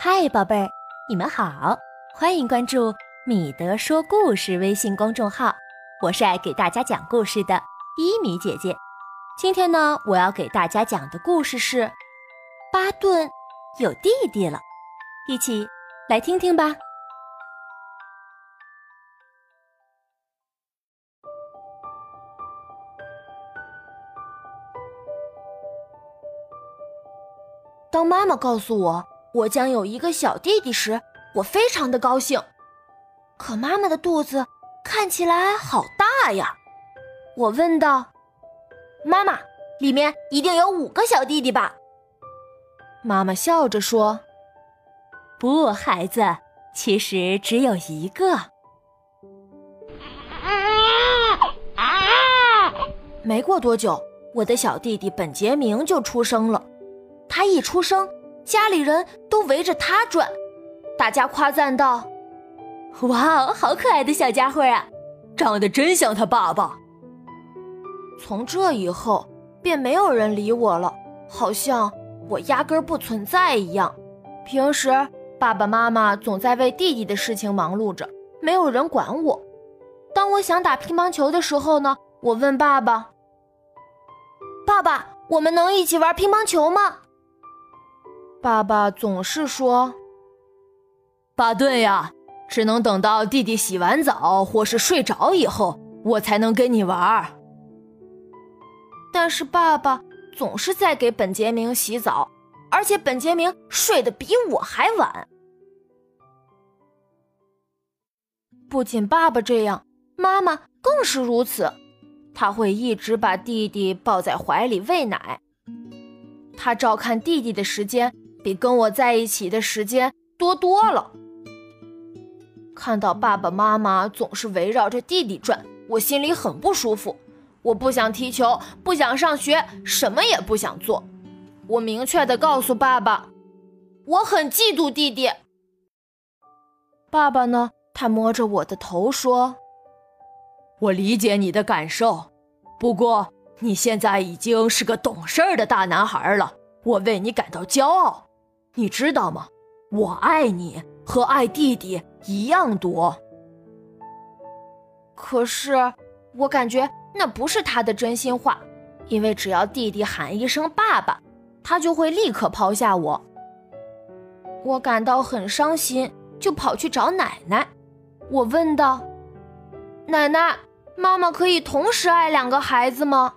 嗨，宝贝儿，你们好，欢迎关注米德说故事微信公众号。我是爱给大家讲故事的伊米姐姐。今天呢，我要给大家讲的故事是巴顿有弟弟了，一起来听听吧。当妈妈告诉我我将有一个小弟弟时，我非常的高兴。可妈妈的肚子看起来好大呀！我问道：“妈妈，里面一定有五个小弟弟吧？”妈妈笑着说：“不，孩子，其实只有一个。”没过多久，我的小弟弟本杰明就出生了。他一出生，家里人都围着他转，大家夸赞道：“哇，好可爱的小家伙啊，长得真像他爸爸。”从这以后，便没有人理我了，好像我压根儿不存在一样。平时爸爸妈妈总在为弟弟的事情忙碌着，没有人管我。当我想打乒乓球的时候呢，我问爸爸：“爸爸，我们能一起玩乒乓球吗？”爸爸总是说：“巴顿呀，只能等到弟弟洗完澡或是睡着以后，我才能跟你玩。”但是爸爸总是在给本杰明洗澡，而且本杰明睡得比我还晚。不仅爸爸这样，妈妈更是如此。他会一直把弟弟抱在怀里喂奶，他照看弟弟的时间。比跟我在一起的时间多多了。看到爸爸妈妈总是围绕着弟弟转，我心里很不舒服。我不想踢球，不想上学，什么也不想做。我明确的告诉爸爸，我很嫉妒弟弟。爸爸呢？他摸着我的头说：“我理解你的感受，不过你现在已经是个懂事儿的大男孩了，我为你感到骄傲。”你知道吗？我爱你和爱弟弟一样多。可是我感觉那不是他的真心话，因为只要弟弟喊一声“爸爸”，他就会立刻抛下我。我感到很伤心，就跑去找奶奶。我问道：“奶奶，妈妈可以同时爱两个孩子吗？”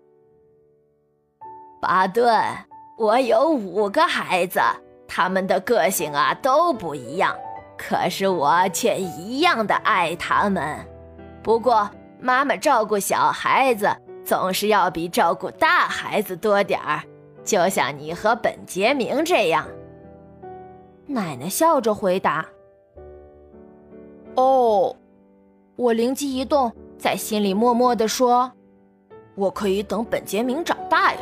巴顿，我有五个孩子。他们的个性啊都不一样，可是我却一样的爱他们。不过妈妈照顾小孩子总是要比照顾大孩子多点儿，就像你和本杰明这样。奶奶笑着回答：“哦。”我灵机一动，在心里默默地说：“我可以等本杰明长大呀。”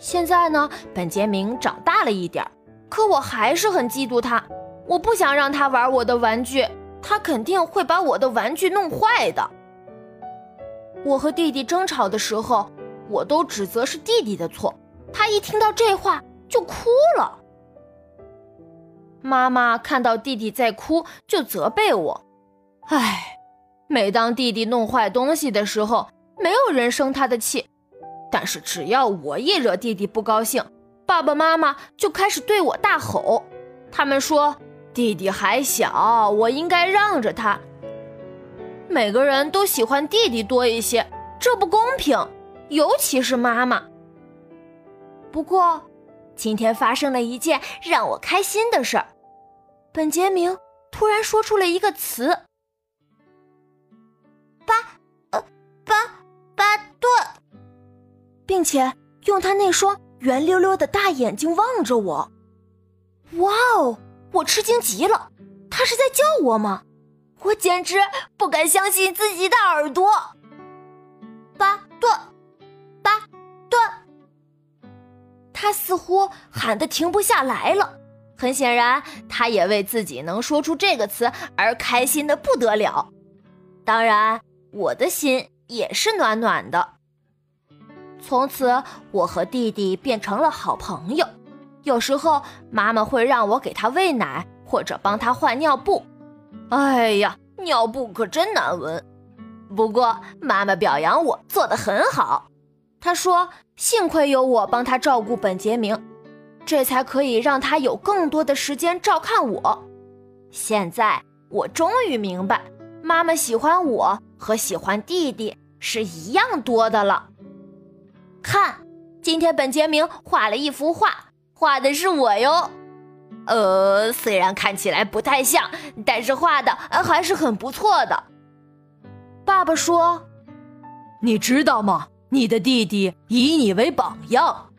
现在呢，本杰明长大了一点儿，可我还是很嫉妒他。我不想让他玩我的玩具，他肯定会把我的玩具弄坏的。我和弟弟争吵的时候，我都指责是弟弟的错。他一听到这话就哭了。妈妈看到弟弟在哭，就责备我：“唉，每当弟弟弄坏东西的时候，没有人生他的气。”但是只要我一惹弟弟不高兴，爸爸妈妈就开始对我大吼。他们说弟弟还小，我应该让着他。每个人都喜欢弟弟多一些，这不公平，尤其是妈妈。不过，今天发生了一件让我开心的事儿。本杰明突然说出了一个词：“并且用他那双圆溜溜的大眼睛望着我，哇哦！我吃惊极了，他是在叫我吗？我简直不敢相信自己的耳朵。巴顿，巴顿，他似乎喊得停不下来了。很显然，他也为自己能说出这个词而开心的不得了。当然，我的心也是暖暖的。从此，我和弟弟变成了好朋友。有时候妈妈会让我给他喂奶或者帮他换尿布。哎呀，尿布可真难闻。不过妈妈表扬我做得很好，她说幸亏有我帮他照顾本杰明，这才可以让他有更多的时间照看我。现在我终于明白，妈妈喜欢我和喜欢弟弟是一样多的了。看，今天本杰明画了一幅画，画的是我哟。呃，虽然看起来不太像，但是画的还是很不错的。爸爸说：“你知道吗？你的弟弟以你为榜样。”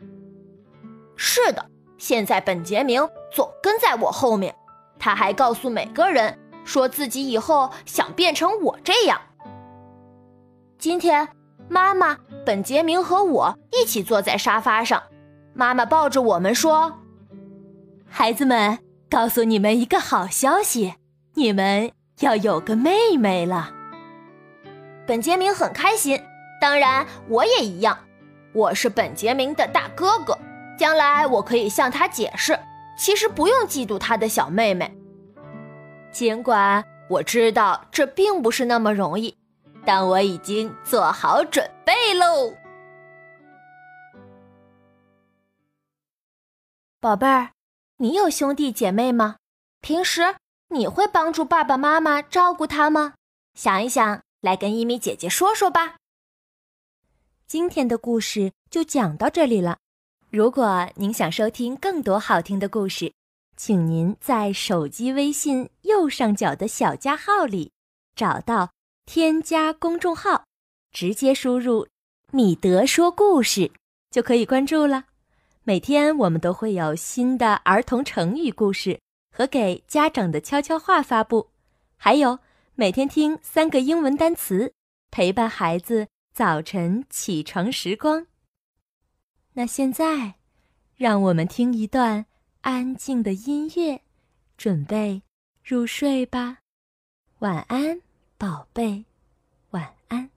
是的，现在本杰明总跟在我后面。他还告诉每个人，说自己以后想变成我这样。今天，妈妈、本杰明和我一起坐在沙发上，妈妈抱着我们说：“孩子们，告诉你们一个好消息，你们要有个妹妹了。”本杰明很开心，当然我也一样。我是本杰明的大哥哥，将来我可以向他解释。其实不用嫉妒他的小妹妹，尽管我知道这并不是那么容易，但我已经做好准备喽。宝贝儿，你有兄弟姐妹吗？平时你会帮助爸爸妈妈照顾他吗？想一想，来跟一米姐姐说说吧。今天的故事就讲到这里了。如果您想收听更多好听的故事，请您在手机微信右上角的小加号里找到添加公众号，直接输入“米德说故事”就可以关注了。每天我们都会有新的儿童成语故事和给家长的悄悄话发布，还有每天听三个英文单词，陪伴孩子早晨起床时光。那现在，让我们听一段安静的音乐，准备入睡吧。晚安，宝贝，晚安。